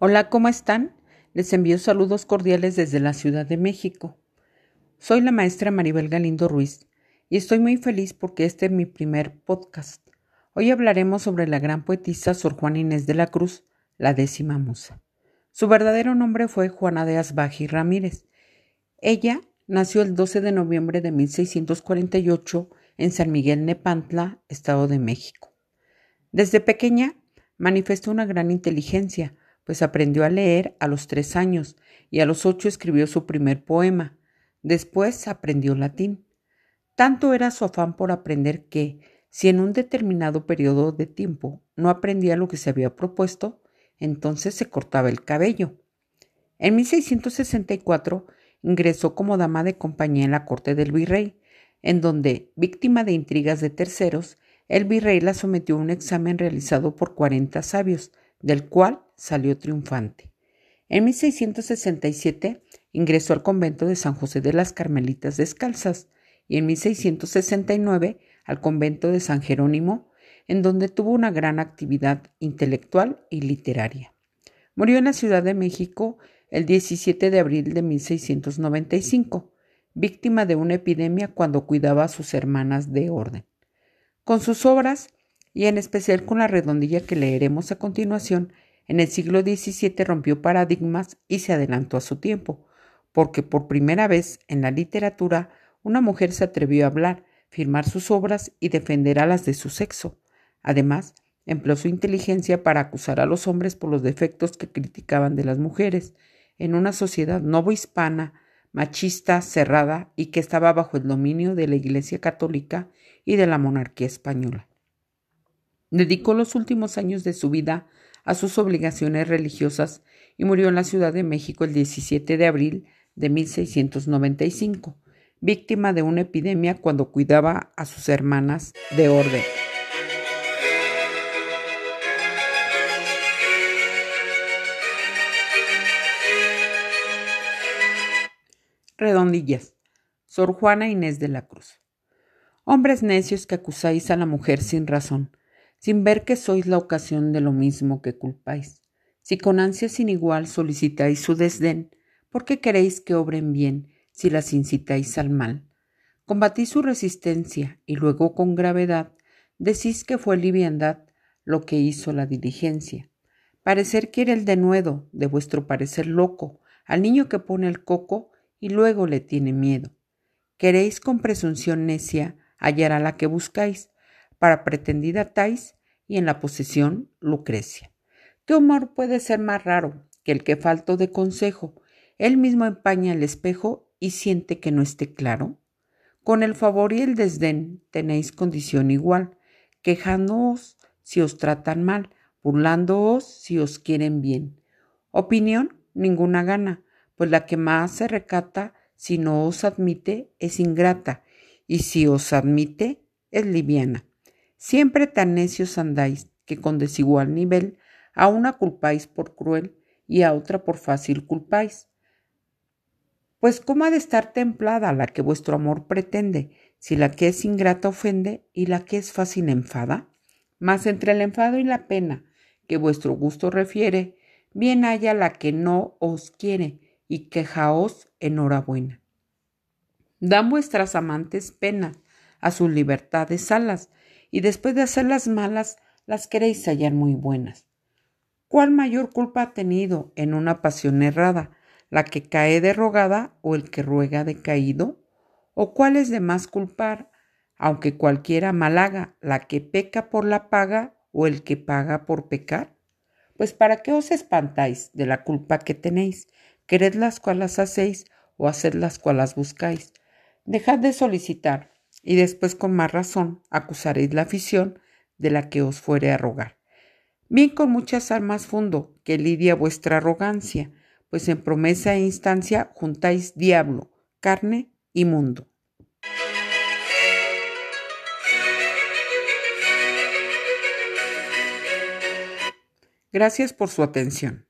Hola, ¿cómo están? Les envío saludos cordiales desde la Ciudad de México. Soy la maestra Maribel Galindo Ruiz y estoy muy feliz porque este es mi primer podcast. Hoy hablaremos sobre la gran poetisa Sor Juana Inés de la Cruz, la décima musa. Su verdadero nombre fue Juana de Asbaji Ramírez. Ella nació el 12 de noviembre de 1648 en San Miguel Nepantla, Estado de México. Desde pequeña manifestó una gran inteligencia, pues aprendió a leer a los tres años y a los ocho escribió su primer poema. Después aprendió latín. Tanto era su afán por aprender que, si en un determinado periodo de tiempo no aprendía lo que se había propuesto, entonces se cortaba el cabello. En 1664 ingresó como dama de compañía en la corte del virrey, en donde, víctima de intrigas de terceros, el virrey la sometió a un examen realizado por cuarenta sabios, del cual salió triunfante. En 1667 ingresó al convento de San José de las Carmelitas Descalzas y en 1669 al convento de San Jerónimo, en donde tuvo una gran actividad intelectual y literaria. Murió en la Ciudad de México el 17 de abril de 1695, víctima de una epidemia cuando cuidaba a sus hermanas de orden. Con sus obras, y en especial con la redondilla que leeremos a continuación, en el siglo XVII rompió paradigmas y se adelantó a su tiempo, porque por primera vez en la literatura una mujer se atrevió a hablar, firmar sus obras y defender a las de su sexo. Además, empleó su inteligencia para acusar a los hombres por los defectos que criticaban de las mujeres, en una sociedad novohispana, machista, cerrada y que estaba bajo el dominio de la Iglesia católica y de la monarquía española. Dedicó los últimos años de su vida a sus obligaciones religiosas y murió en la Ciudad de México el 17 de abril de 1695, víctima de una epidemia cuando cuidaba a sus hermanas de orden. Redondillas. Sor Juana Inés de la Cruz. Hombres necios que acusáis a la mujer sin razón, sin ver que sois la ocasión de lo mismo que culpáis. Si con ansia sin igual solicitáis su desdén, ¿por qué queréis que obren bien si las incitáis al mal? Combatís su resistencia y luego con gravedad decís que fue liviandad lo que hizo la diligencia. Parecer quiere el denuedo de vuestro parecer loco al niño que pone el coco y luego le tiene miedo. Queréis con presunción necia hallar a la que buscáis, para pretendida Tais y en la posesión Lucrecia. ¿Qué humor puede ser más raro que el que falto de consejo? Él mismo empaña el espejo y siente que no esté claro. Con el favor y el desdén tenéis condición igual, quejándoos si os tratan mal, burlándoos si os quieren bien. Opinión ninguna gana, pues la que más se recata si no os admite es ingrata, y si os admite es liviana. Siempre tan necios andáis que con desigual nivel a una culpáis por cruel y a otra por fácil culpáis. Pues cómo ha de estar templada la que vuestro amor pretende, si la que es ingrata ofende y la que es fácil enfada? Mas entre el enfado y la pena que vuestro gusto refiere, bien haya la que no os quiere y quejaos enhorabuena. Dan vuestras amantes pena, a sus libertades alas, y después de hacerlas malas, las queréis hallar muy buenas. ¿Cuál mayor culpa ha tenido en una pasión errada, la que cae derrogada o el que ruega decaído? ¿O cuál es de más culpar, aunque cualquiera mal haga, la que peca por la paga o el que paga por pecar? Pues para qué os espantáis de la culpa que tenéis, quered las cuales hacéis o haced las cuales buscáis. Dejad de solicitar, y después con más razón acusaréis la afición de la que os fuere a rogar. Bien con muchas armas fundo, que lidia vuestra arrogancia, pues en promesa e instancia juntáis diablo, carne y mundo. Gracias por su atención.